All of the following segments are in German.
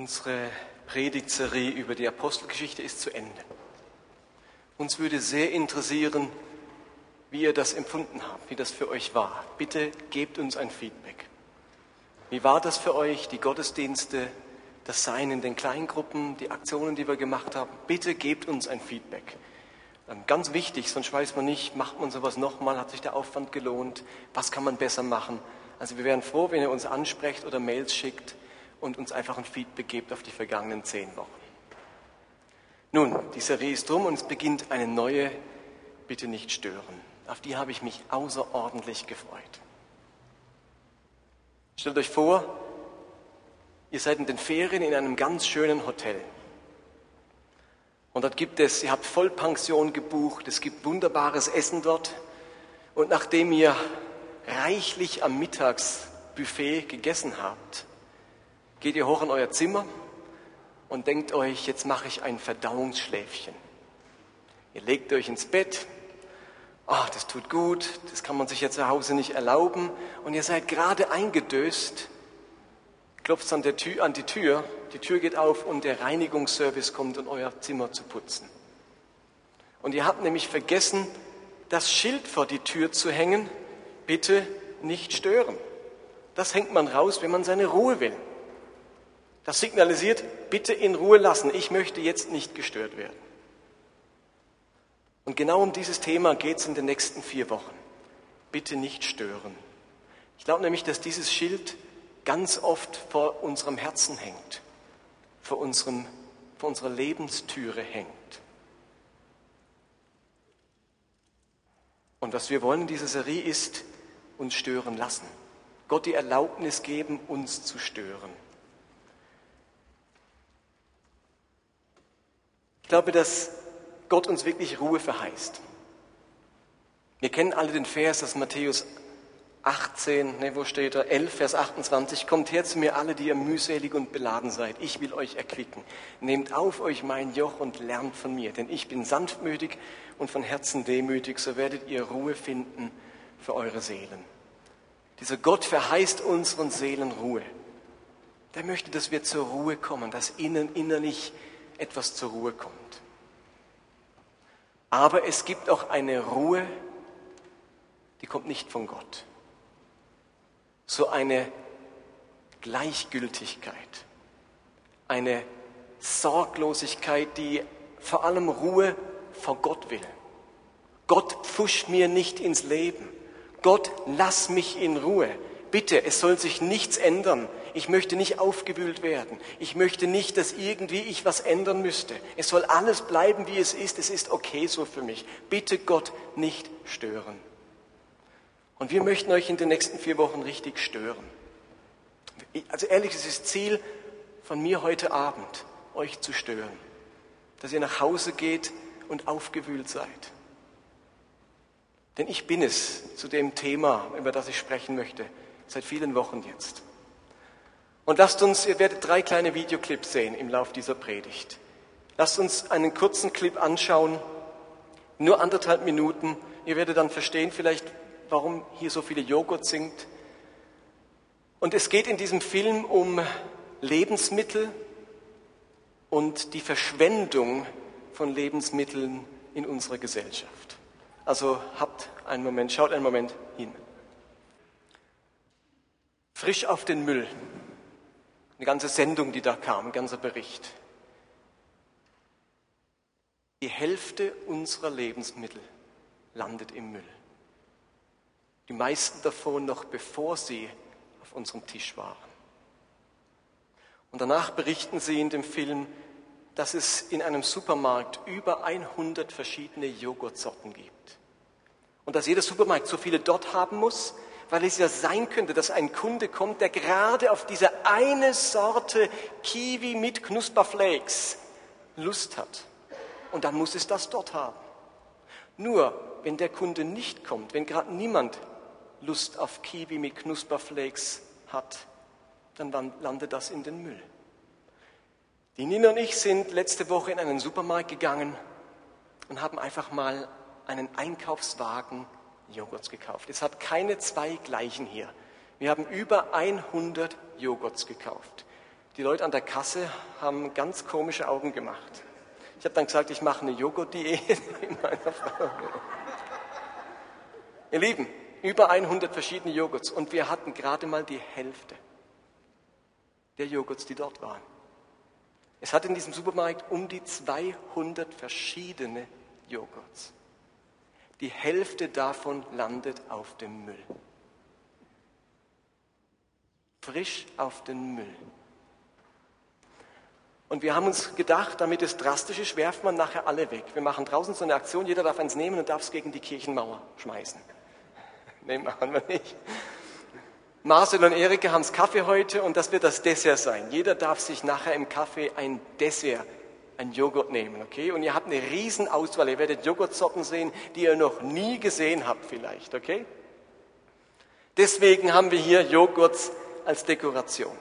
Unsere Predigtserie über die Apostelgeschichte ist zu Ende. Uns würde sehr interessieren, wie ihr das empfunden habt, wie das für euch war. Bitte gebt uns ein Feedback. Wie war das für euch, die Gottesdienste, das Sein in den Kleingruppen, die Aktionen, die wir gemacht haben? Bitte gebt uns ein Feedback. Ähm, ganz wichtig, sonst weiß man nicht, macht man sowas nochmal, hat sich der Aufwand gelohnt, was kann man besser machen. Also wir wären froh, wenn ihr uns ansprecht oder Mails schickt und uns einfach ein Feedback gebt auf die vergangenen zehn Wochen. Nun, die Serie ist drum und es beginnt eine neue, bitte nicht stören. Auf die habe ich mich außerordentlich gefreut. Stellt euch vor, ihr seid in den Ferien in einem ganz schönen Hotel. Und dort gibt es, ihr habt Vollpension gebucht, es gibt wunderbares Essen dort. Und nachdem ihr reichlich am Mittagsbuffet gegessen habt, geht ihr hoch in euer Zimmer und denkt euch, jetzt mache ich ein Verdauungsschläfchen. Ihr legt euch ins Bett, ach, das tut gut, das kann man sich ja zu Hause nicht erlauben und ihr seid gerade eingedöst, klopft an, der Tür, an die Tür, die Tür geht auf und der Reinigungsservice kommt, um euer Zimmer zu putzen. Und ihr habt nämlich vergessen, das Schild vor die Tür zu hängen, bitte nicht stören. Das hängt man raus, wenn man seine Ruhe will. Das signalisiert, bitte in Ruhe lassen, ich möchte jetzt nicht gestört werden. Und genau um dieses Thema geht es in den nächsten vier Wochen. Bitte nicht stören. Ich glaube nämlich, dass dieses Schild ganz oft vor unserem Herzen hängt, vor, unserem, vor unserer Lebenstüre hängt. Und was wir wollen in dieser Serie ist, uns stören lassen. Gott die Erlaubnis geben, uns zu stören. Glaube, dass Gott uns wirklich Ruhe verheißt. Wir kennen alle den Vers aus Matthäus 18, ne, wo steht er? 11, Vers 28. Kommt her zu mir alle, die ihr mühselig und beladen seid. Ich will euch erquicken. Nehmt auf euch mein Joch und lernt von mir, denn ich bin sanftmütig und von Herzen demütig, so werdet ihr Ruhe finden für eure Seelen. Dieser Gott verheißt unseren Seelen Ruhe. Der möchte, dass wir zur Ruhe kommen, dass innen innerlich etwas zur Ruhe kommt. Aber es gibt auch eine Ruhe, die kommt nicht von Gott. So eine Gleichgültigkeit, eine Sorglosigkeit, die vor allem Ruhe vor Gott will. Gott pfuscht mir nicht ins Leben. Gott, lass mich in Ruhe. Bitte, es soll sich nichts ändern. Ich möchte nicht aufgewühlt werden. Ich möchte nicht, dass irgendwie ich was ändern müsste. Es soll alles bleiben, wie es ist. Es ist okay so für mich. Bitte Gott nicht stören. Und wir möchten euch in den nächsten vier Wochen richtig stören. Also ehrlich, es ist Ziel von mir heute Abend, euch zu stören. Dass ihr nach Hause geht und aufgewühlt seid. Denn ich bin es zu dem Thema, über das ich sprechen möchte, seit vielen Wochen jetzt. Und lasst uns, ihr werdet drei kleine Videoclips sehen im Lauf dieser Predigt. Lasst uns einen kurzen Clip anschauen, nur anderthalb Minuten. Ihr werdet dann verstehen vielleicht, warum hier so viele Joghurt singt. Und es geht in diesem Film um Lebensmittel und die Verschwendung von Lebensmitteln in unserer Gesellschaft. Also habt einen Moment, schaut einen Moment hin. Frisch auf den Müll. Eine ganze Sendung, die da kam, ein ganzer Bericht. Die Hälfte unserer Lebensmittel landet im Müll. Die meisten davon noch bevor sie auf unserem Tisch waren. Und danach berichten sie in dem Film, dass es in einem Supermarkt über 100 verschiedene Joghurtsorten gibt und dass jeder Supermarkt so viele dort haben muss, weil es ja sein könnte, dass ein Kunde kommt, der gerade auf diese eine Sorte Kiwi mit Knusperflakes Lust hat. Und dann muss es das dort haben. Nur, wenn der Kunde nicht kommt, wenn gerade niemand Lust auf Kiwi mit Knusperflakes hat, dann landet das in den Müll. Die Nina und ich sind letzte Woche in einen Supermarkt gegangen und haben einfach mal einen Einkaufswagen Joghurts gekauft. Es hat keine zwei gleichen hier. Wir haben über 100 Joghurts gekauft. Die Leute an der Kasse haben ganz komische Augen gemacht. Ich habe dann gesagt, ich mache eine Joghurt-Diät meiner Frau. Ihr Lieben, über 100 verschiedene Joghurts und wir hatten gerade mal die Hälfte der Joghurts, die dort waren. Es hat in diesem Supermarkt um die 200 verschiedene Joghurts. Die Hälfte davon landet auf dem Müll. Frisch auf den Müll. Und wir haben uns gedacht, damit es drastisch ist, werft man nachher alle weg. Wir machen draußen so eine Aktion, jeder darf eins nehmen und darf es gegen die Kirchenmauer schmeißen. Nee, machen wir nicht. Marcel und Erika haben Kaffee heute und das wird das Dessert sein. Jeder darf sich nachher im Kaffee ein Dessert, ein Joghurt nehmen, okay? Und ihr habt eine riesen Auswahl. Ihr werdet Joghurtsorten sehen, die ihr noch nie gesehen habt vielleicht, okay? Deswegen haben wir hier Joghurts als Dekoration.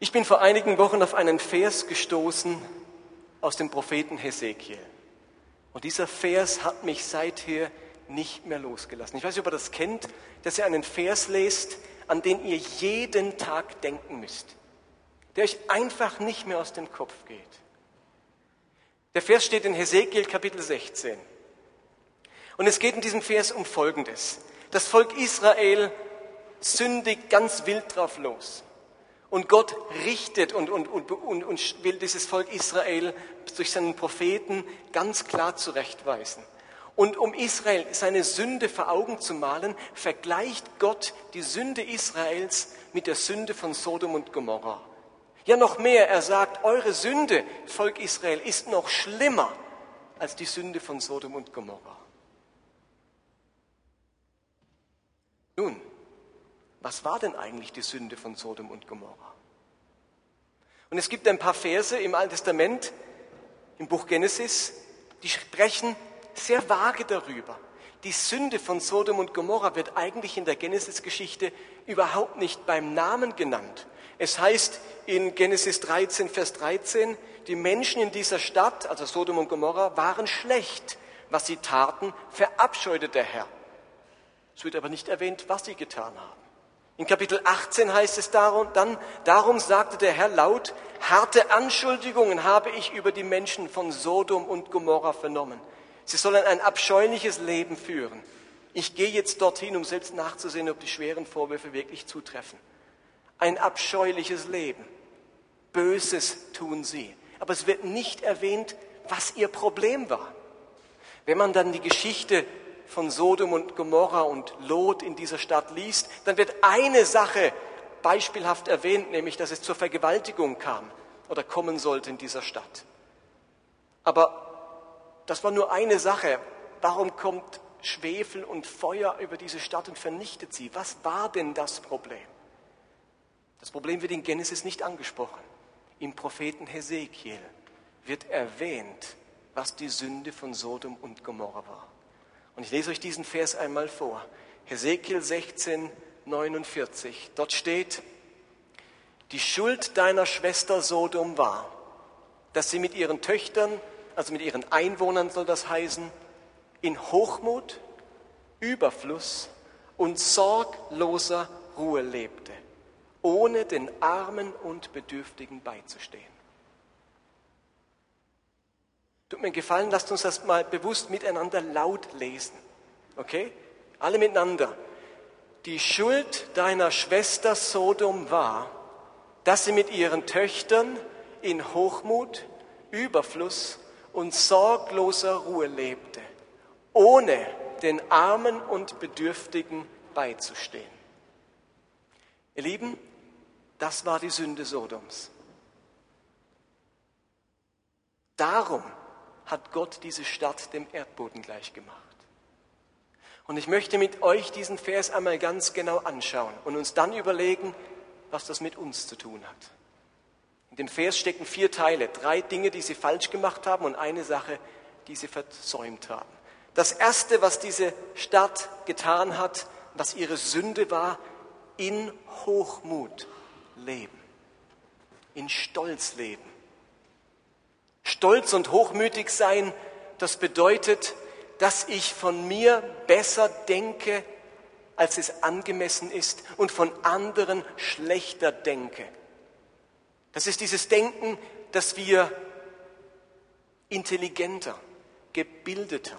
Ich bin vor einigen Wochen auf einen Vers gestoßen aus dem Propheten Hesekiel. Und dieser Vers hat mich seither nicht mehr losgelassen. Ich weiß nicht, ob ihr das kennt, dass ihr einen Vers lest, an den ihr jeden Tag denken müsst, der euch einfach nicht mehr aus dem Kopf geht. Der Vers steht in Hesekiel Kapitel 16. Und es geht in diesem Vers um Folgendes. Das Volk Israel sündigt ganz wild drauf los. Und Gott richtet und, und, und, und, will dieses Volk Israel durch seinen Propheten ganz klar zurechtweisen. Und um Israel seine Sünde vor Augen zu malen, vergleicht Gott die Sünde Israels mit der Sünde von Sodom und Gomorra. Ja, noch mehr, er sagt, eure Sünde, Volk Israel, ist noch schlimmer als die Sünde von Sodom und Gomorra. Nun, was war denn eigentlich die Sünde von Sodom und Gomorra? Und es gibt ein paar Verse im Alten Testament, im Buch Genesis, die sprechen sehr vage darüber. Die Sünde von Sodom und Gomorra wird eigentlich in der Genesis-Geschichte überhaupt nicht beim Namen genannt. Es heißt in Genesis 13, Vers 13, die Menschen in dieser Stadt, also Sodom und Gomorra, waren schlecht. Was sie taten, verabscheute der Herr. Es wird aber nicht erwähnt, was sie getan haben. In Kapitel 18 heißt es darum, dann, darum sagte der Herr laut, harte Anschuldigungen habe ich über die Menschen von Sodom und Gomorra vernommen. Sie sollen ein abscheuliches Leben führen. Ich gehe jetzt dorthin, um selbst nachzusehen, ob die schweren Vorwürfe wirklich zutreffen. Ein abscheuliches Leben. Böses tun sie. Aber es wird nicht erwähnt, was ihr Problem war. Wenn man dann die Geschichte von Sodom und Gomorra und Lot in dieser Stadt liest, dann wird eine Sache beispielhaft erwähnt, nämlich dass es zur Vergewaltigung kam oder kommen sollte in dieser Stadt. Aber das war nur eine Sache. Warum kommt Schwefel und Feuer über diese Stadt und vernichtet sie? Was war denn das Problem? Das Problem wird in Genesis nicht angesprochen. Im Propheten Hesekiel wird erwähnt, was die Sünde von Sodom und Gomorra war. Und ich lese euch diesen Vers einmal vor. Hesekiel 16, 49. Dort steht, die Schuld deiner Schwester Sodom war, dass sie mit ihren Töchtern also mit ihren Einwohnern soll das heißen, in Hochmut, Überfluss und sorgloser Ruhe lebte, ohne den Armen und Bedürftigen beizustehen. Tut mir gefallen, lasst uns das mal bewusst miteinander laut lesen. Okay? Alle miteinander. Die Schuld deiner Schwester Sodom war, dass sie mit ihren Töchtern in Hochmut, Überfluss und sorgloser Ruhe lebte, ohne den Armen und Bedürftigen beizustehen. Ihr Lieben, das war die Sünde Sodoms. Darum hat Gott diese Stadt dem Erdboden gleichgemacht. Und ich möchte mit euch diesen Vers einmal ganz genau anschauen und uns dann überlegen, was das mit uns zu tun hat. In dem Vers stecken vier Teile, drei Dinge, die sie falsch gemacht haben und eine Sache, die sie versäumt haben. Das Erste, was diese Stadt getan hat, was ihre Sünde war, in Hochmut leben, in Stolz leben. Stolz und hochmütig sein, das bedeutet, dass ich von mir besser denke, als es angemessen ist und von anderen schlechter denke, Das ist dieses Denken, dass wir intelligenter, gebildeter,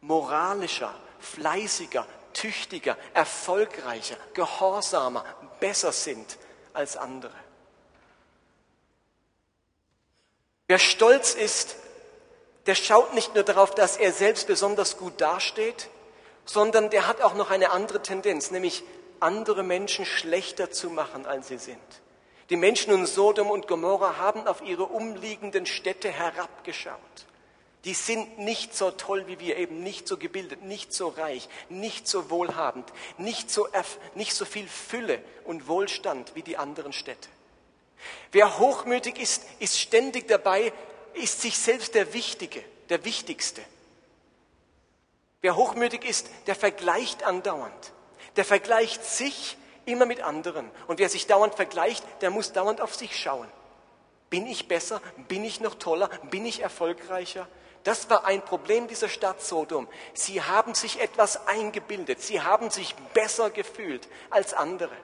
moralischer, fleißiger, tüchtiger, erfolgreicher, gehorsamer, besser sind als andere. Wer stolz ist, der schaut nicht nur darauf, dass er selbst besonders gut dasteht, sondern der hat auch noch eine andere Tendenz, nämlich andere Menschen schlechter zu machen, als sie sind. Die Menschen in Sodom und Gomorra haben auf ihre umliegenden Städte herabgeschaut. Die sind nicht so toll wie wir eben, nicht so gebildet, nicht so reich, nicht so wohlhabend, nicht so, nicht so viel Fülle und Wohlstand wie die anderen Städte. Wer hochmütig ist, ist ständig dabei, ist sich selbst der Wichtige, der Wichtigste. Wer hochmütig ist, der vergleicht andauernd. Der vergleicht sich immer mit anderen. Und wer sich dauernd vergleicht, der muss dauernd auf sich schauen. Bin ich besser? Bin ich noch toller? Bin ich erfolgreicher? Das war ein Problem dieser Stadt Sodom. Sie haben sich etwas eingebildet. Sie haben sich besser gefühlt als andere.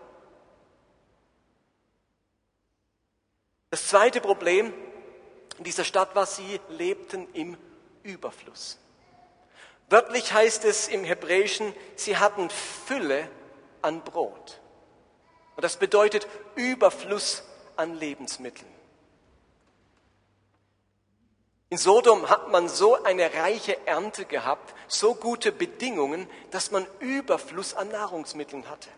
Das zweite Problem dieser Stadt war, sie lebten im Überfluss. Wörtlich heißt es im Hebräischen, sie hatten Fülle an Brot. Und das bedeutet Überfluss an Lebensmitteln. In Sodom hat man so eine reiche Ernte gehabt, so gute Bedingungen, dass man Überfluss an Nahrungsmitteln hatte.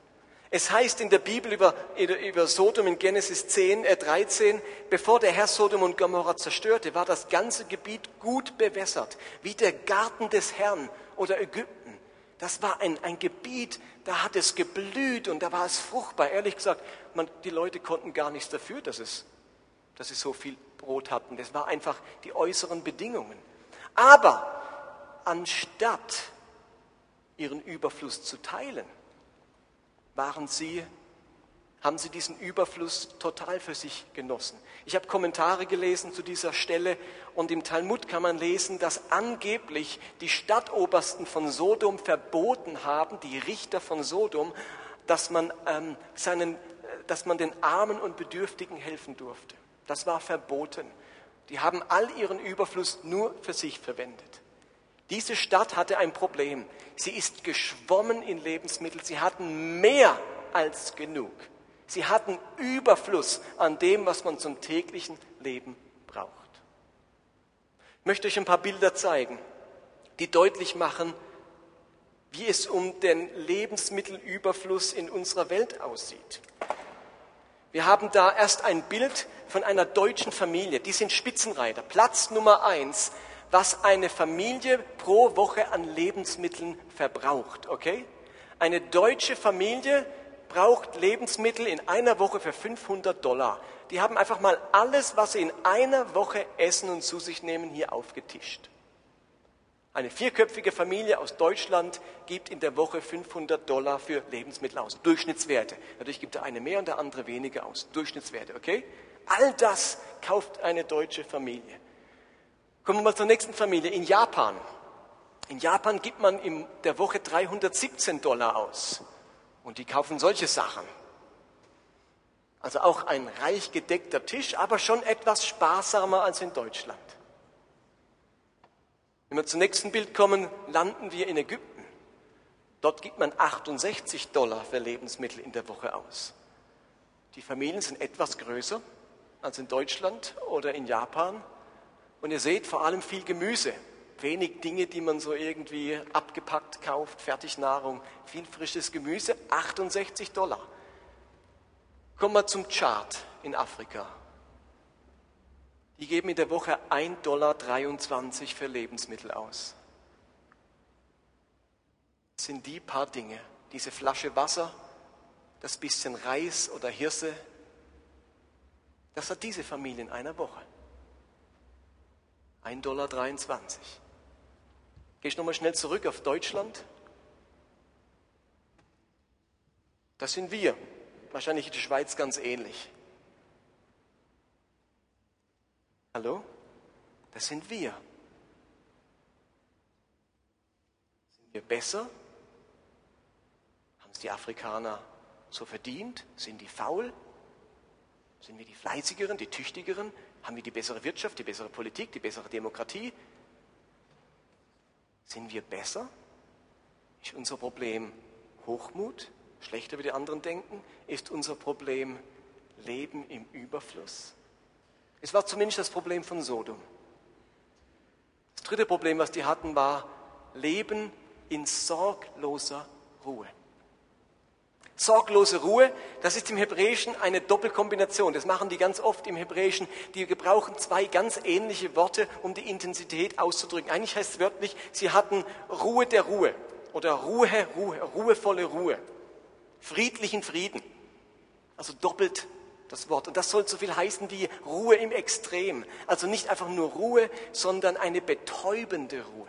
Es heißt in der Bibel über, über Sodom in Genesis 10, äh 13, bevor der Herr Sodom und Gomorra zerstörte, war das ganze Gebiet gut bewässert, wie der Garten des Herrn oder Ägypten. Das war ein, ein Gebiet, da hat es geblüht und da war es fruchtbar. Ehrlich gesagt, man, die Leute konnten gar nichts dafür, dass es, dass sie so viel Brot hatten. Das war einfach die äußeren Bedingungen. Aber anstatt ihren Überfluss zu teilen, waren sie, haben sie diesen Überfluss total für sich genossen. Ich habe Kommentare gelesen zu dieser Stelle und im Talmud kann man lesen, dass angeblich die Stadtobersten von Sodom verboten haben, die Richter von Sodom, dass man, ähm, seinen, dass man den Armen und Bedürftigen helfen durfte. Das war verboten. Die haben all ihren Überfluss nur für sich verwendet. Diese Stadt hatte ein Problem. Sie ist geschwommen in Lebensmittel. Sie hatten mehr als genug. Sie hatten Überfluss an dem, was man zum täglichen Leben braucht. Ich möchte euch ein paar Bilder zeigen, die deutlich machen, wie es um den Lebensmittelüberfluss in unserer Welt aussieht. Wir haben da erst ein Bild von einer deutschen Familie. Die sind Spitzenreiter. Platz Nummer eins was eine Familie pro Woche an Lebensmitteln verbraucht, okay? Eine deutsche Familie braucht Lebensmittel in einer Woche für 500 Dollar. Die haben einfach mal alles, was sie in einer Woche essen und zu sich nehmen, hier aufgetischt. Eine vierköpfige Familie aus Deutschland gibt in der Woche 500 Dollar für Lebensmittel aus. Durchschnittswerte. Natürlich gibt der eine mehr und der andere weniger aus. Durchschnittswerte, okay? All das kauft eine deutsche Familie. Kommen wir mal zur nächsten Familie. In Japan. In Japan gibt man in der Woche 317 Dollar aus. Und die kaufen solche Sachen. Also auch ein reich gedeckter Tisch, aber schon etwas sparsamer als in Deutschland. Wenn wir zum nächsten Bild kommen, landen wir in Ägypten. Dort gibt man 68 Dollar für Lebensmittel in der Woche aus. Die Familien sind etwas größer als in Deutschland oder in Japan, und ihr seht vor allem viel Gemüse, wenig Dinge, die man so irgendwie abgepackt kauft, Fertignahrung, viel frisches Gemüse, 68 Dollar. Kommen wir zum Chart in Afrika. Die geben in der Woche 1,23 Dollar für Lebensmittel aus. Das sind die paar Dinge, diese Flasche Wasser, das bisschen Reis oder Hirse, das hat diese Familie in einer Woche. 1,23 Dollar. Gehe ich nochmal schnell zurück auf Deutschland. Das sind wir. Wahrscheinlich in der Schweiz ganz ähnlich. Hallo? Das sind wir. Sind wir besser? Haben es die Afrikaner so verdient? Sind die faul? Sind wir die fleißigeren, die tüchtigeren? Haben wir die bessere Wirtschaft, die bessere Politik, die bessere Demokratie? Sind wir besser? Ist unser Problem Hochmut, schlechter wie die anderen denken? Ist unser Problem Leben im Überfluss? Es war zumindest das Problem von Sodom. Das dritte Problem, was die hatten, war Leben in sorgloser Ruhe. Sorglose Ruhe, das ist im Hebräischen eine Doppelkombination. Das machen die ganz oft im Hebräischen. Die gebrauchen zwei ganz ähnliche Worte, um die Intensität auszudrücken. Eigentlich heißt es wörtlich, sie hatten Ruhe der Ruhe oder Ruhe, Ruhe, ruhevolle Ruhe. Friedlichen Frieden. Also doppelt das Wort. Und das soll so viel heißen wie Ruhe im Extrem. Also nicht einfach nur Ruhe, sondern eine betäubende Ruhe.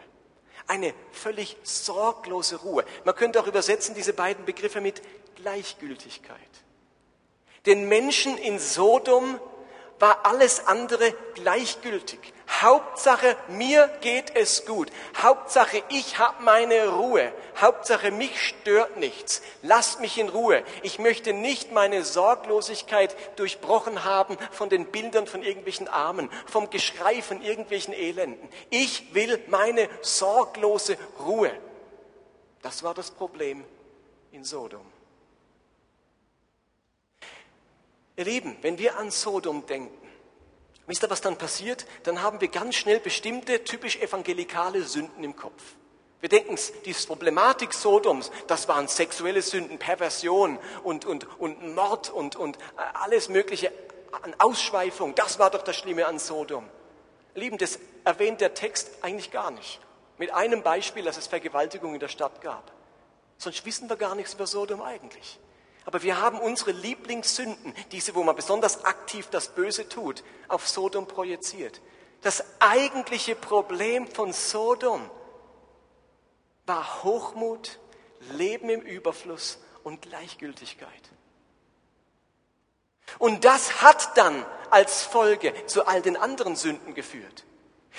Eine völlig sorglose Ruhe. Man könnte auch übersetzen diese beiden Begriffe mit Gleichgültigkeit. Den Menschen in Sodom war alles andere gleichgültig. Hauptsache, mir geht es gut. Hauptsache, ich habe meine Ruhe. Hauptsache, mich stört nichts. Lasst mich in Ruhe. Ich möchte nicht meine Sorglosigkeit durchbrochen haben von den Bildern von irgendwelchen Armen, vom Geschrei von irgendwelchen Elenden. Ich will meine sorglose Ruhe. Das war das Problem in Sodom. Ihr Lieben, wenn wir an Sodom denken, wisst ihr, was dann passiert? Dann haben wir ganz schnell bestimmte typisch evangelikale Sünden im Kopf. Wir denken, die Problematik Sodoms, das waren sexuelle Sünden, Perversion und, und, und Mord und, und alles Mögliche an Ausschweifung. Das war doch das Schlimme an Sodom. Lieben, das erwähnt der Text eigentlich gar nicht. Mit einem Beispiel, dass es Vergewaltigung in der Stadt gab. Sonst wissen wir gar nichts über Sodom eigentlich. Aber wir haben unsere Lieblingssünden, diese, wo man besonders aktiv das Böse tut, auf Sodom projiziert. Das eigentliche Problem von Sodom war Hochmut, Leben im Überfluss und Gleichgültigkeit. Und das hat dann als Folge zu all den anderen Sünden geführt.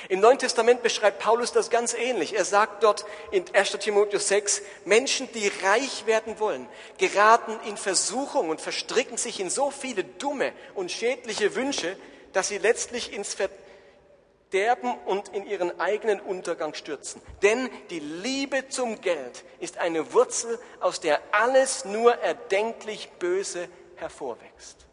Im Neuen Testament beschreibt Paulus das ganz ähnlich. Er sagt dort in 1 Timotheus 6, Menschen, die reich werden wollen, geraten in Versuchung und verstricken sich in so viele dumme und schädliche Wünsche, dass sie letztlich ins Verderben und in ihren eigenen Untergang stürzen. Denn die Liebe zum Geld ist eine Wurzel, aus der alles nur erdenklich Böse hervorwächst.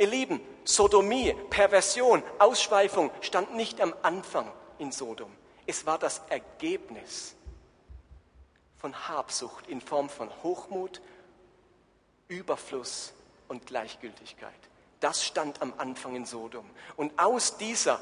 Ihr Lieben, Sodomie, Perversion, Ausschweifung stand nicht am Anfang in Sodom. Es war das Ergebnis von Habsucht in Form von Hochmut, Überfluss und Gleichgültigkeit. Das stand am Anfang in Sodom. Und aus dieser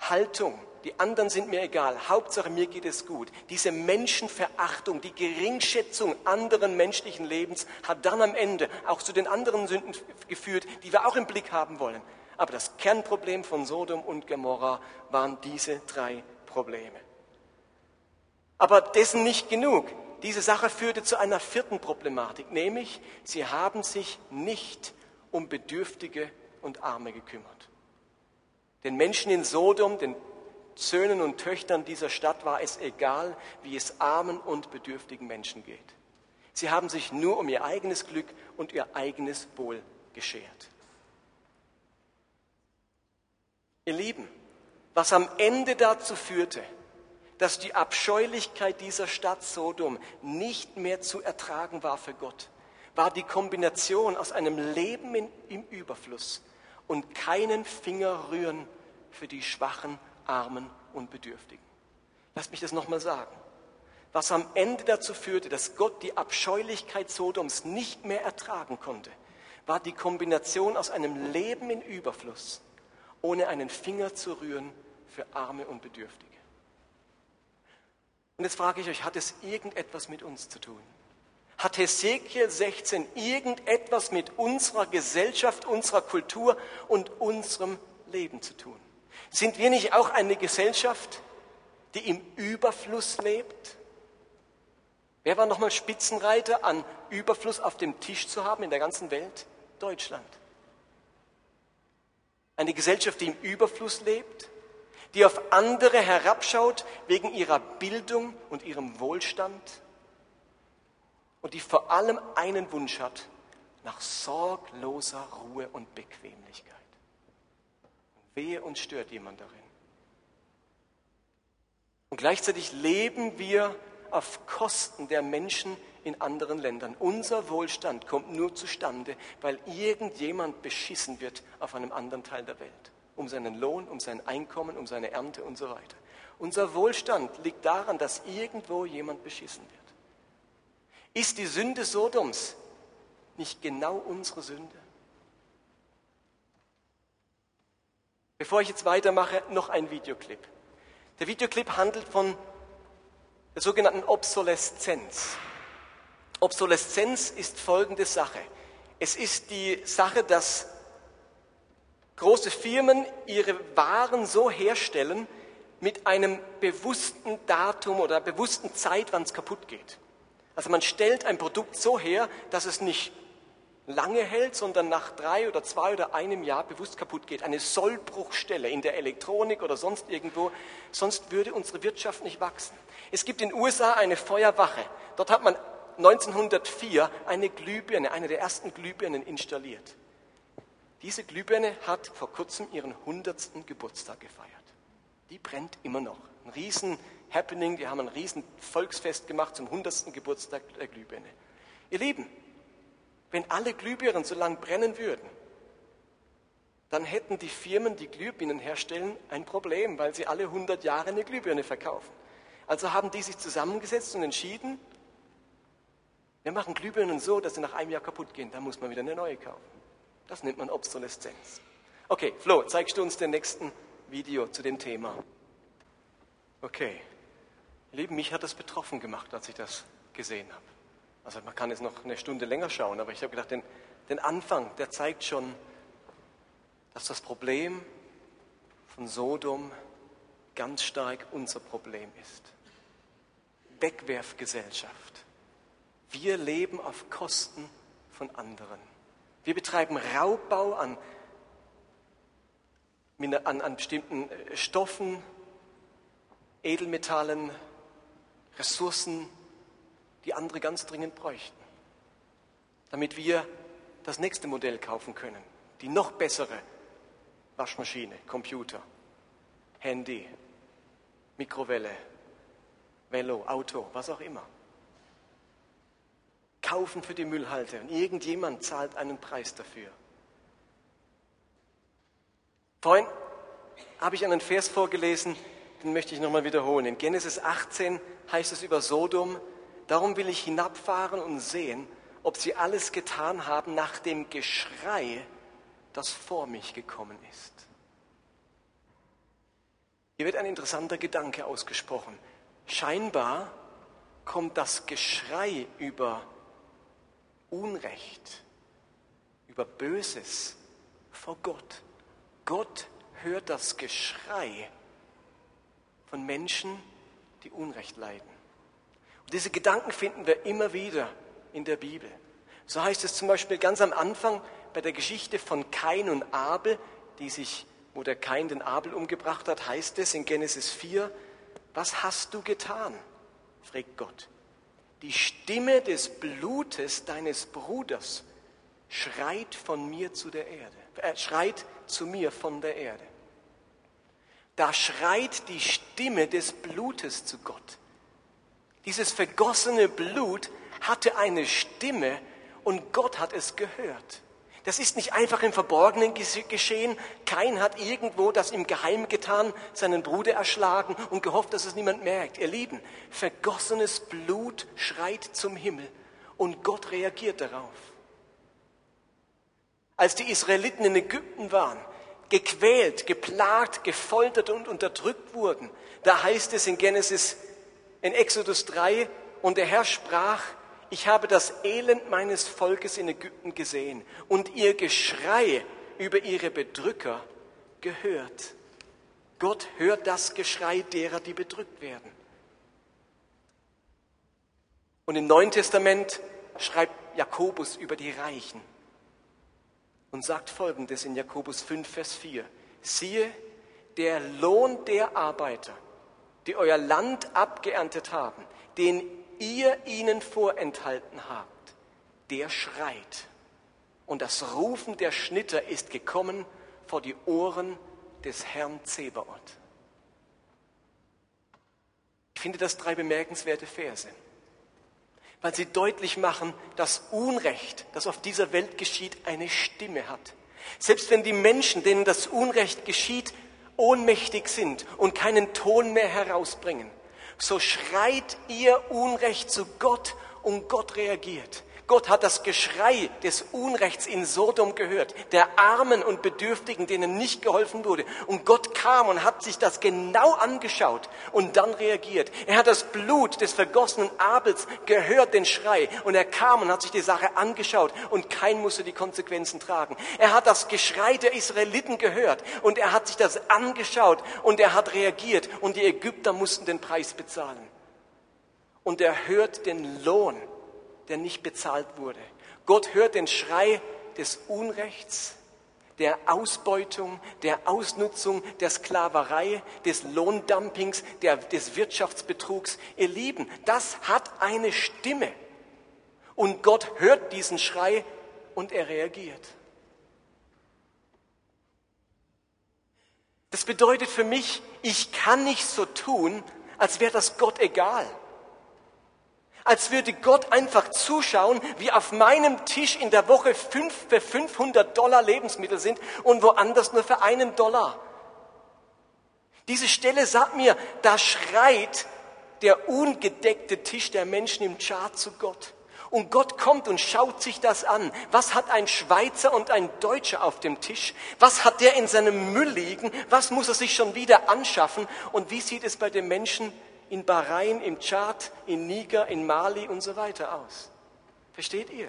Haltung die anderen sind mir egal, Hauptsache mir geht es gut. Diese Menschenverachtung, die Geringschätzung anderen menschlichen Lebens hat dann am Ende auch zu den anderen Sünden geführt, die wir auch im Blick haben wollen. Aber das Kernproblem von Sodom und Gomorra waren diese drei Probleme. Aber dessen nicht genug. Diese Sache führte zu einer vierten Problematik, nämlich sie haben sich nicht um Bedürftige und Arme gekümmert. Den Menschen in Sodom, den Söhnen und Töchtern dieser Stadt war es egal, wie es armen und bedürftigen Menschen geht. Sie haben sich nur um ihr eigenes Glück und ihr eigenes Wohl geschert. Ihr Lieben, was am Ende dazu führte, dass die Abscheulichkeit dieser Stadt Sodom nicht mehr zu ertragen war für Gott, war die Kombination aus einem Leben in, im Überfluss und keinen Finger rühren für die Schwachen Armen und Bedürftigen. Lasst mich das nochmal sagen. Was am Ende dazu führte, dass Gott die Abscheulichkeit Sodoms nicht mehr ertragen konnte, war die Kombination aus einem Leben in Überfluss, ohne einen Finger zu rühren für Arme und Bedürftige. Und jetzt frage ich euch, hat es irgendetwas mit uns zu tun? Hat Hesekiel 16 irgendetwas mit unserer Gesellschaft, unserer Kultur und unserem Leben zu tun? Sind wir nicht auch eine Gesellschaft, die im Überfluss lebt? Wer war nochmal Spitzenreiter an Überfluss auf dem Tisch zu haben in der ganzen Welt? Deutschland. Eine Gesellschaft, die im Überfluss lebt, die auf andere herabschaut wegen ihrer Bildung und ihrem Wohlstand und die vor allem einen Wunsch hat, nach sorgloser Ruhe und Bequemlichkeit. Und wehe uns stört jemand darin. Und gleichzeitig leben wir auf Kosten der Menschen in anderen Ländern. Unser Wohlstand kommt nur zustande, weil irgendjemand beschissen wird auf einem anderen Teil der Welt. Um seinen Lohn, um sein Einkommen, um seine Ernte und so weiter. Unser Wohlstand liegt daran, dass irgendwo jemand beschissen wird. Ist die Sünde Sodoms nicht genau unsere Sünde? Bevor ich jetzt weitermache, noch ein Videoclip. Der Videoclip handelt von der sogenannten Obsoleszenz. Obsoleszenz ist folgende Sache. Es ist die Sache, dass große Firmen ihre Waren so herstellen mit einem bewussten Datum oder bewussten Zeit, wann es kaputt geht. Also man stellt ein Produkt so her, dass es nicht lange hält, sondern nach drei oder zwei oder einem Jahr bewusst kaputt geht. Eine Sollbruchstelle in der Elektronik oder sonst irgendwo, sonst würde unsere Wirtschaft nicht wachsen. Es gibt in den USA eine Feuerwache. Dort hat man 1904 eine Glühbirne, eine der ersten Glühbirnen installiert. Diese Glühbirne hat vor kurzem ihren 100. Geburtstag gefeiert. Die brennt immer noch. Ein riesen Happening, die haben ein riesen Volksfest gemacht zum 100. Geburtstag der Glühbirne. Ihr Lieben, wenn alle Glühbirnen so lang brennen würden, dann hätten die Firmen, die Glühbirnen herstellen, ein Problem, weil sie alle 100 Jahre eine Glühbirne verkaufen. Also haben die sich zusammengesetzt und entschieden, wir machen Glühbirnen so, dass sie nach einem Jahr kaputt gehen, dann muss man wieder eine neue kaufen. Das nennt man Obsoleszenz. Okay, Flo, zeigst du uns den nächsten Video zu dem Thema? Okay. Lieben, mich hat das betroffen gemacht, als ich das gesehen habe. Also man kann jetzt noch eine Stunde länger schauen, aber ich habe gedacht, den, den Anfang, der zeigt schon, dass das Problem von Sodom ganz stark unser Problem ist. Wegwerfgesellschaft. Wir leben auf Kosten von anderen. Wir betreiben Raubbau an, an, an bestimmten äh, Stoffen, Edelmetallen, Ressourcen, die andere ganz dringend bräuchten, damit wir das nächste Modell kaufen können, die noch bessere Waschmaschine, Computer, Handy, Mikrowelle, Velo, Auto, was auch immer. Kaufen für die Müllhalter und irgendjemand zahlt einen Preis dafür. Vorhin habe ich einen Vers vorgelesen, den möchte ich nochmal wiederholen. In Genesis 18 heißt es über Sodom, Darum will ich hinabfahren und sehen, ob sie alles getan haben nach dem Geschrei, das vor mich gekommen ist. Hier wird ein interessanter Gedanke ausgesprochen. Scheinbar kommt das Geschrei über Unrecht, über Böses vor Gott. Gott hört das Geschrei von Menschen, die Unrecht leiden. Diese Gedanken finden wir immer wieder in der Bibel. So heißt es zum Beispiel ganz am Anfang bei der Geschichte von Kain und Abel, die sich, wo der Kain den Abel umgebracht hat, heißt es in Genesis 4, was hast du getan? fragt Gott. Die Stimme des Blutes deines Bruders schreit von mir zu der Erde, äh, schreit zu mir von der Erde. Da schreit die Stimme des Blutes zu Gott. Dieses vergossene Blut hatte eine Stimme und Gott hat es gehört. Das ist nicht einfach im Verborgenen geschehen. Kein hat irgendwo das im Geheimen getan, seinen Bruder erschlagen und gehofft, dass es niemand merkt. Ihr Lieben, vergossenes Blut schreit zum Himmel und Gott reagiert darauf. Als die Israeliten in Ägypten waren, gequält, geplagt, gefoltert und unterdrückt wurden, da heißt es in Genesis in Exodus 3, und der Herr sprach, ich habe das Elend meines Volkes in Ägypten gesehen und ihr Geschrei über ihre Bedrücker gehört. Gott hört das Geschrei derer, die bedrückt werden. Und im Neuen Testament schreibt Jakobus über die Reichen und sagt Folgendes in Jakobus 5, Vers 4. Siehe, der Lohn der Arbeiter die euer Land abgeerntet haben, den ihr ihnen vorenthalten habt, der schreit Und das Rufen der Schnitter ist gekommen vor die Ohren des Herrn Zebaoth. Ich finde das drei bemerkenswerte Verse, weil sie deutlich machen, dass Unrecht, das auf dieser Welt geschieht, eine Stimme hat. Selbst wenn die Menschen, denen das Unrecht geschieht, ohnmächtig sind und keinen Ton mehr herausbringen, so schreit ihr Unrecht zu Gott und Gott reagiert. Gott hat das Geschrei des Unrechts in Sodom gehört, der Armen und Bedürftigen, denen nicht geholfen wurde. Und Gott kam und hat sich das genau angeschaut und dann reagiert. Er hat das Blut des vergossenen Abels gehört, den Schrei. Und er kam und hat sich die Sache angeschaut und kein musste die Konsequenzen tragen. Er hat das Geschrei der Israeliten gehört und er hat sich das angeschaut und er hat reagiert und die Ägypter mussten den Preis bezahlen. Und er hört den Lohn der nicht bezahlt wurde. Gott hört den Schrei des Unrechts, der Ausbeutung, der Ausnutzung, der Sklaverei, des Lohndumpings, der, des Wirtschaftsbetrugs. Ihr Lieben, das hat eine Stimme. Und Gott hört diesen Schrei und er reagiert. Das bedeutet für mich, ich kann nicht so tun, als wäre das Gott egal als würde Gott einfach zuschauen, wie auf meinem Tisch in der Woche fünf für 500 Dollar Lebensmittel sind und woanders nur für einen Dollar. Diese Stelle sagt mir, da schreit der ungedeckte Tisch der Menschen im Chart zu Gott. Und Gott kommt und schaut sich das an. Was hat ein Schweizer und ein Deutscher auf dem Tisch? Was hat der in seinem Müll liegen? Was muss er sich schon wieder anschaffen? Und wie sieht es bei den Menschen in Bahrain, im Tschad, in Niger, in Mali und so weiter aus. Versteht ihr?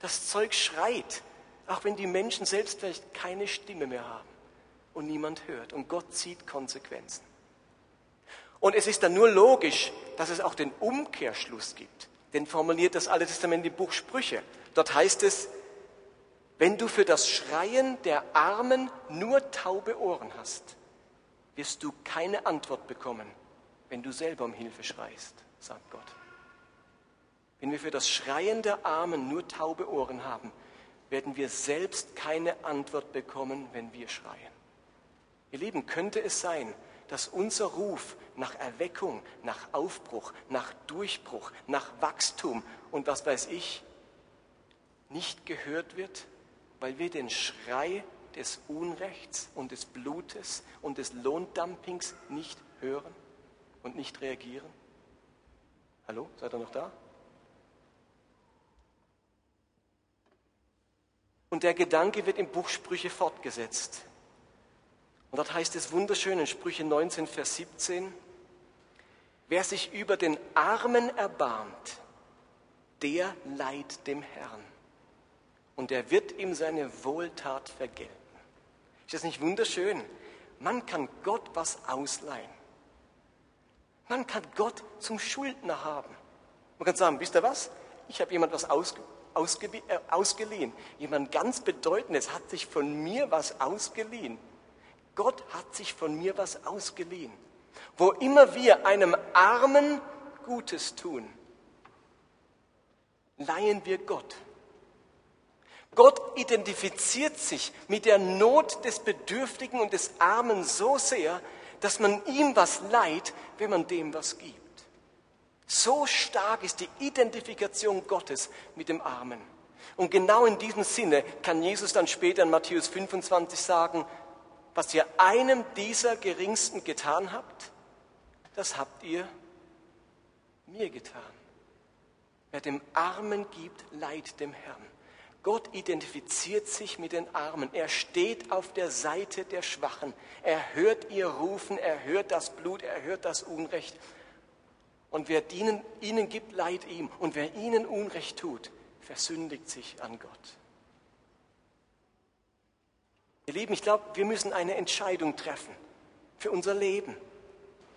Das Zeug schreit, auch wenn die Menschen selbst vielleicht keine Stimme mehr haben und niemand hört. Und Gott zieht Konsequenzen. Und es ist dann nur logisch, dass es auch den Umkehrschluss gibt. Denn formuliert das Alte Testament im Buch Sprüche. Dort heißt es, wenn du für das Schreien der Armen nur taube Ohren hast, wirst du keine Antwort bekommen wenn du selber um Hilfe schreist, sagt Gott. Wenn wir für das Schreien der Armen nur taube Ohren haben, werden wir selbst keine Antwort bekommen, wenn wir schreien. Ihr Lieben, könnte es sein, dass unser Ruf nach Erweckung, nach Aufbruch, nach Durchbruch, nach Wachstum und was weiß ich nicht gehört wird, weil wir den Schrei des Unrechts und des Blutes und des Lohndumpings nicht hören? Und nicht reagieren? Hallo, seid ihr noch da? Und der Gedanke wird im Buch Sprüche fortgesetzt. Und dort heißt es wunderschön in Sprüche 19, Vers 17, wer sich über den Armen erbarmt, der leiht dem Herrn. Und er wird ihm seine Wohltat vergelten. Ist das nicht wunderschön? Man kann Gott was ausleihen. Man kann Gott zum Schuldner haben. Man kann sagen, wisst ihr was? Ich habe jemand was ausge, ausge, äh, ausgeliehen. Jemand ganz Bedeutendes hat sich von mir was ausgeliehen. Gott hat sich von mir was ausgeliehen. Wo immer wir einem Armen Gutes tun, leihen wir Gott. Gott identifiziert sich mit der Not des Bedürftigen und des Armen so sehr, dass man ihm was leiht, wenn man dem was gibt. So stark ist die Identifikation Gottes mit dem Armen. Und genau in diesem Sinne kann Jesus dann später in Matthäus 25 sagen, was ihr einem dieser Geringsten getan habt, das habt ihr mir getan. Wer dem Armen gibt, leiht dem Herrn. Gott identifiziert sich mit den Armen. Er steht auf der Seite der Schwachen. Er hört ihr Rufen, er hört das Blut, er hört das Unrecht. Und wer ihnen, ihnen gibt, leid ihm. Und wer ihnen Unrecht tut, versündigt sich an Gott. Ihr Lieben, ich glaube, wir müssen eine Entscheidung treffen für unser Leben.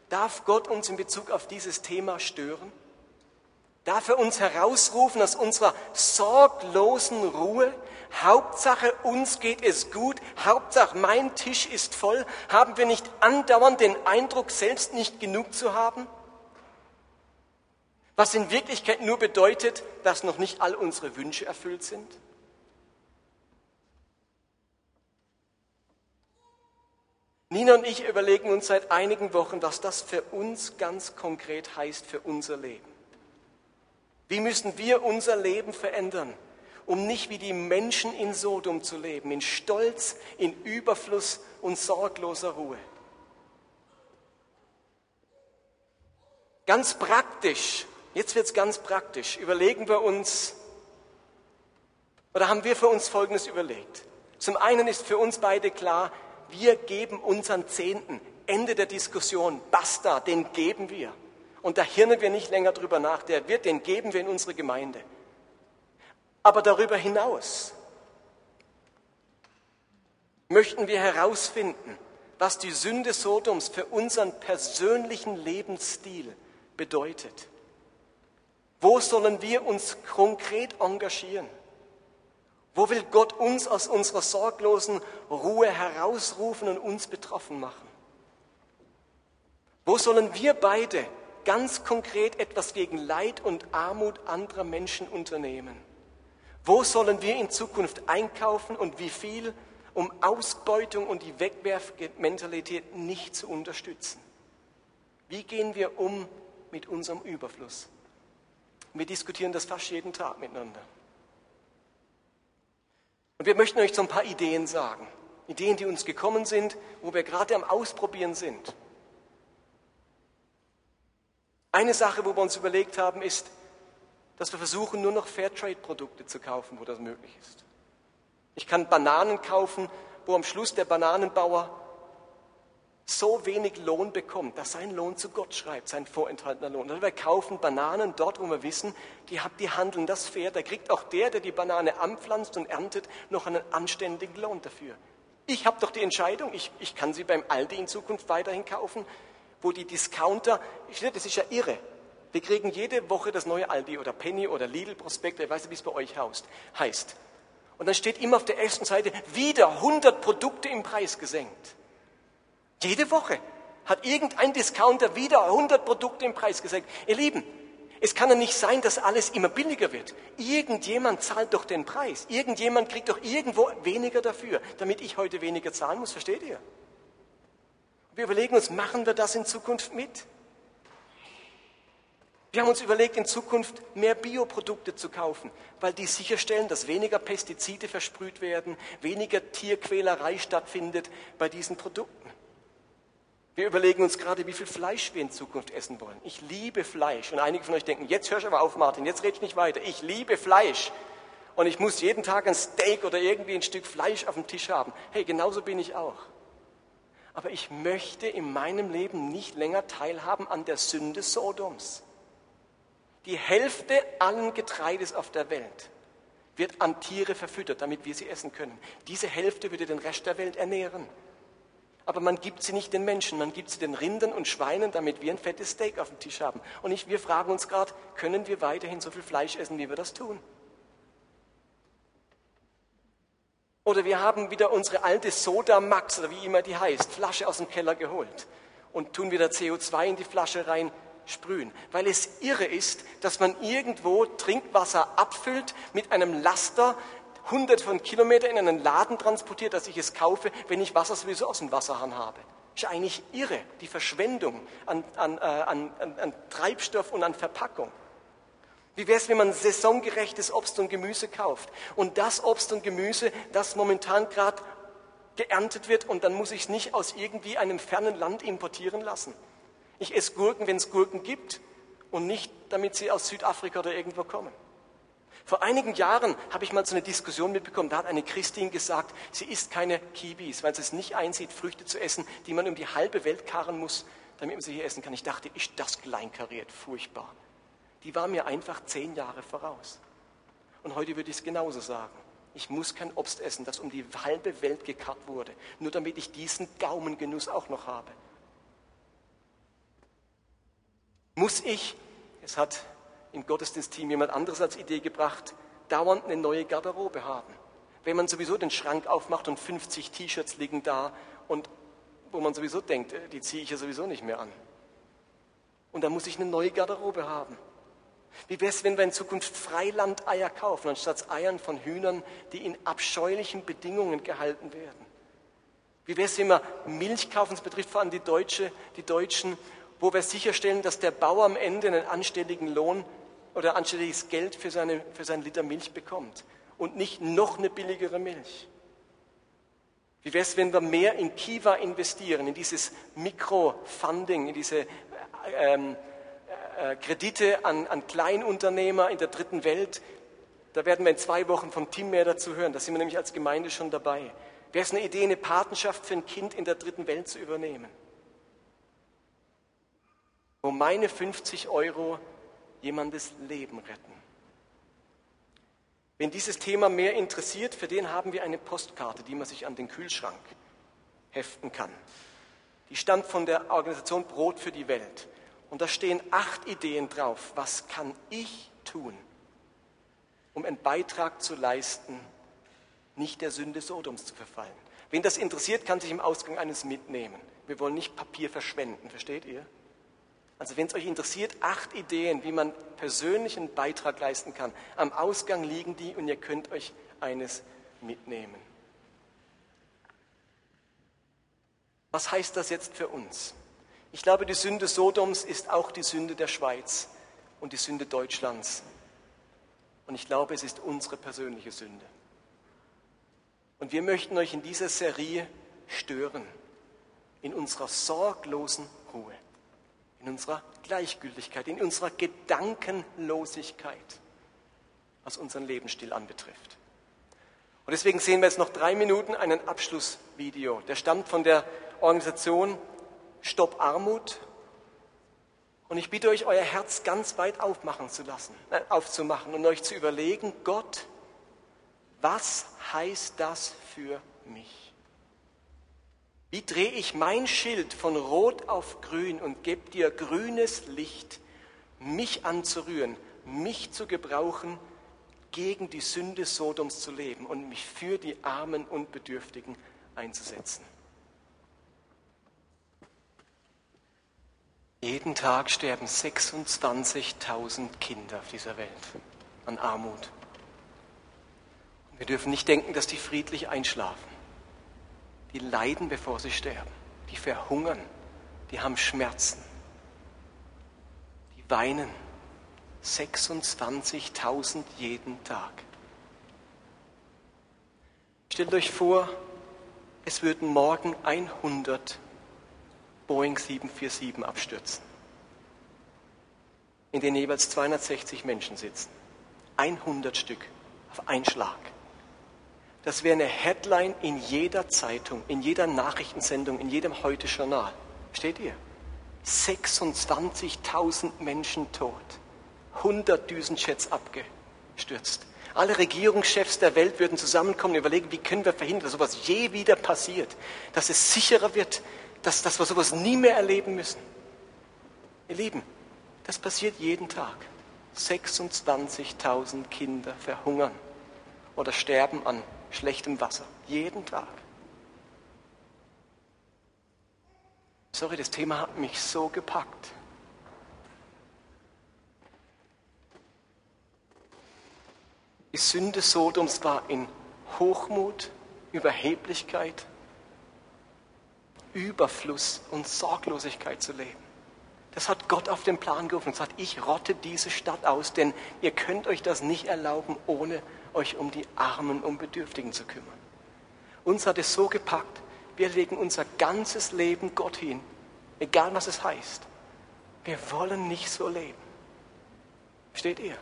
Darf Gott uns in Bezug auf dieses Thema stören? Darf er uns herausrufen aus unserer sorglosen Ruhe? Hauptsache uns geht es gut, Hauptsache mein Tisch ist voll. Haben wir nicht andauernd den Eindruck, selbst nicht genug zu haben? Was in Wirklichkeit nur bedeutet, dass noch nicht all unsere Wünsche erfüllt sind? Nina und ich überlegen uns seit einigen Wochen, was das für uns ganz konkret heißt, für unser Leben. Wie müssen wir unser Leben verändern, um nicht wie die Menschen in Sodom zu leben, in Stolz, in Überfluss und sorgloser Ruhe. Ganz praktisch, jetzt wird es ganz praktisch, überlegen wir uns, oder haben wir für uns Folgendes überlegt. Zum einen ist für uns beide klar, wir geben unseren Zehnten. Ende der Diskussion. Basta, den geben wir. Und da hirnen wir nicht länger drüber nach. Der wird, den geben wir in unsere Gemeinde. Aber darüber hinaus möchten wir herausfinden, was die Sünde Sodoms für unseren persönlichen Lebensstil bedeutet. Wo sollen wir uns konkret engagieren? Wo will Gott uns aus unserer sorglosen Ruhe herausrufen und uns betroffen machen? Wo sollen wir beide ganz konkret etwas gegen Leid und Armut anderer Menschen unternehmen? Wo sollen wir in Zukunft einkaufen und wie viel, um Ausbeutung und die Wegwerfmentalität nicht zu unterstützen? Wie gehen wir um mit unserem Überfluss? Wir diskutieren das fast jeden Tag miteinander. Und wir möchten euch so ein paar Ideen sagen. Ideen, die uns gekommen sind, wo wir gerade am Ausprobieren sind. Eine Sache, wo wir uns überlegt haben, ist, dass wir versuchen, nur noch Fairtrade-Produkte zu kaufen, wo das möglich ist. Ich kann Bananen kaufen, wo am Schluss der Bananenbauer so wenig Lohn bekommt, dass sein Lohn zu Gott schreibt, sein vorenthaltener Lohn. Also wir kaufen Bananen dort, wo wir wissen, die, die handeln das fair. Da kriegt auch der, der die Banane anpflanzt und erntet, noch einen anständigen Lohn dafür. Ich habe doch die Entscheidung, ich, ich kann sie beim Aldi in Zukunft weiterhin kaufen, wo die Discounter, das ist ja irre. Wir kriegen jede Woche das neue Aldi oder Penny oder Lidl Prospekt, ich weiß nicht, wie es bei euch heißt. Und dann steht immer auf der ersten Seite wieder 100 Produkte im Preis gesenkt. Jede Woche hat irgendein Discounter wieder 100 Produkte im Preis gesenkt. Ihr Lieben, es kann ja nicht sein, dass alles immer billiger wird. Irgendjemand zahlt doch den Preis. Irgendjemand kriegt doch irgendwo weniger dafür, damit ich heute weniger zahlen muss. Versteht ihr? Wir überlegen uns, machen wir das in Zukunft mit? Wir haben uns überlegt, in Zukunft mehr Bioprodukte zu kaufen, weil die sicherstellen, dass weniger Pestizide versprüht werden, weniger Tierquälerei stattfindet bei diesen Produkten. Wir überlegen uns gerade, wie viel Fleisch wir in Zukunft essen wollen. Ich liebe Fleisch. Und einige von euch denken, jetzt hör ich aber auf, Martin, jetzt red ich nicht weiter. Ich liebe Fleisch. Und ich muss jeden Tag ein Steak oder irgendwie ein Stück Fleisch auf dem Tisch haben. Hey, genauso bin ich auch. Aber ich möchte in meinem Leben nicht länger teilhaben an der Sünde Sodoms. Die Hälfte allen Getreides auf der Welt wird an Tiere verfüttert, damit wir sie essen können. Diese Hälfte würde den Rest der Welt ernähren aber man gibt sie nicht den Menschen, man gibt sie den Rindern und Schweinen, damit wir ein fettes Steak auf dem Tisch haben. Und ich, wir fragen uns gerade, können wir weiterhin so viel Fleisch essen, wie wir das tun? Oder wir haben wieder unsere alte Soda Max, oder wie immer die heißt, Flasche aus dem Keller geholt und tun wieder CO2 in die Flasche rein, sprühen. Weil es irre ist, dass man irgendwo Trinkwasser abfüllt mit einem Laster, hundert von Kilometern in einen Laden transportiert, dass ich es kaufe, wenn ich Wasser sowieso aus dem Wasserhahn habe. Ist eigentlich irre, die Verschwendung an, an, äh, an, an Treibstoff und an Verpackung. Wie wäre es, wenn man saisongerechtes Obst und Gemüse kauft und das Obst und Gemüse, das momentan gerade geerntet wird und dann muss ich es nicht aus irgendwie einem fernen Land importieren lassen. Ich esse Gurken, wenn es Gurken gibt und nicht, damit sie aus Südafrika oder irgendwo kommen. Vor einigen Jahren habe ich mal so eine Diskussion mitbekommen, da hat eine Christin gesagt, sie isst keine Kiwis, weil sie es nicht einsieht, Früchte zu essen, die man um die halbe Welt karren muss, damit man sie hier essen kann. Ich dachte, ist das kleinkariert, furchtbar. Die war mir einfach zehn Jahre voraus. Und heute würde ich es genauso sagen. Ich muss kein Obst essen, das um die halbe Welt gekarrt wurde, nur damit ich diesen Gaumengenuss auch noch habe. Muss ich, es hat im Gottesdienstteam jemand anderes als Idee gebracht, dauernd eine neue Garderobe haben. Wenn man sowieso den Schrank aufmacht und 50 T-Shirts liegen da und wo man sowieso denkt, äh, die ziehe ich ja sowieso nicht mehr an. Und dann muss ich eine neue Garderobe haben. Wie wäre es, wenn wir in Zukunft Freilandeier kaufen, anstatt Eiern von Hühnern, die in abscheulichen Bedingungen gehalten werden? Wie wäre es, wenn wir Milch kaufen, das betrifft vor allem die, Deutsche, die Deutschen, wo wir sicherstellen, dass der Bauer am Ende einen anständigen Lohn oder anständiges Geld für, seine, für seinen Liter Milch bekommt und nicht noch eine billigere Milch. Wie wäre es, wenn wir mehr in Kiva investieren, in dieses Mikrofunding, in diese ähm, äh, Kredite an, an Kleinunternehmer in der dritten Welt? Da werden wir in zwei Wochen vom Team mehr dazu hören. Da sind wir nämlich als Gemeinde schon dabei. Wäre es eine Idee, eine Patenschaft für ein Kind in der dritten Welt zu übernehmen? Wo meine 50 Euro jemandes Leben retten. Wenn dieses Thema mehr interessiert, für den haben wir eine Postkarte, die man sich an den Kühlschrank heften kann. Die stammt von der Organisation Brot für die Welt. Und da stehen acht Ideen drauf. Was kann ich tun, um einen Beitrag zu leisten, nicht der Sünde Sodoms zu verfallen? Wen das interessiert, kann sich im Ausgang eines mitnehmen. Wir wollen nicht Papier verschwenden, versteht ihr? Also wenn es euch interessiert, acht Ideen, wie man persönlich einen Beitrag leisten kann. Am Ausgang liegen die und ihr könnt euch eines mitnehmen. Was heißt das jetzt für uns? Ich glaube, die Sünde Sodoms ist auch die Sünde der Schweiz und die Sünde Deutschlands. Und ich glaube, es ist unsere persönliche Sünde. Und wir möchten euch in dieser Serie stören, in unserer sorglosen Ruhe in unserer Gleichgültigkeit, in unserer Gedankenlosigkeit, was unseren Lebensstil anbetrifft. Und deswegen sehen wir jetzt noch drei Minuten einen Abschlussvideo. Der stammt von der Organisation Stopp Armut. Und ich bitte euch, euer Herz ganz weit aufmachen zu lassen, äh, aufzumachen und euch zu überlegen, Gott, was heißt das für mich? Wie drehe ich mein Schild von Rot auf Grün und gebe dir grünes Licht, mich anzurühren, mich zu gebrauchen, gegen die Sünde Sodoms zu leben und mich für die Armen und Bedürftigen einzusetzen. Jeden Tag sterben 26.000 Kinder auf dieser Welt an Armut. Und wir dürfen nicht denken, dass die friedlich einschlafen die leiden, bevor sie sterben. Die verhungern, die haben Schmerzen, die weinen. 26.000 jeden Tag. Stellt euch vor, es würden morgen 100 Boeing 747 abstürzen, in denen jeweils 260 Menschen sitzen. 100 Stück auf einen Schlag. Das wäre eine Headline in jeder Zeitung, in jeder Nachrichtensendung, in jedem Heute-Journal. Steht ihr? 26.000 Menschen tot, 100 Düsenjets abgestürzt. Alle Regierungschefs der Welt würden zusammenkommen und überlegen, wie können wir verhindern, dass sowas je wieder passiert, dass es sicherer wird, dass, dass wir sowas nie mehr erleben müssen. Ihr Lieben, das passiert jeden Tag. 26.000 Kinder verhungern oder sterben an schlechtem Wasser. Jeden Tag. Sorry, das Thema hat mich so gepackt. Die Sünde Sodoms war in Hochmut, Überheblichkeit, Überfluss und Sorglosigkeit zu leben. Das hat Gott auf den Plan gerufen und sagt, ich rotte diese Stadt aus, denn ihr könnt euch das nicht erlauben, ohne euch um die Armen und Bedürftigen zu kümmern. Uns hat es so gepackt, wir legen unser ganzes Leben Gott hin, egal was es heißt. Wir wollen nicht so leben. Steht ihr?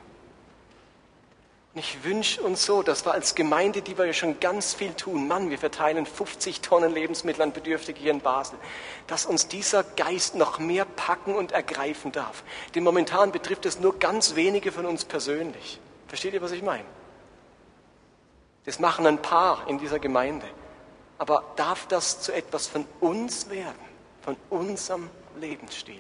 Und ich wünsche uns so, dass wir als Gemeinde, die wir ja schon ganz viel tun, Mann, wir verteilen 50 Tonnen Lebensmittel an Bedürftige hier in Basel, dass uns dieser Geist noch mehr packen und ergreifen darf. Denn momentan betrifft es nur ganz wenige von uns persönlich. Versteht ihr, was ich meine? Das machen ein paar in dieser Gemeinde. Aber darf das zu etwas von uns werden, von unserem Lebensstil?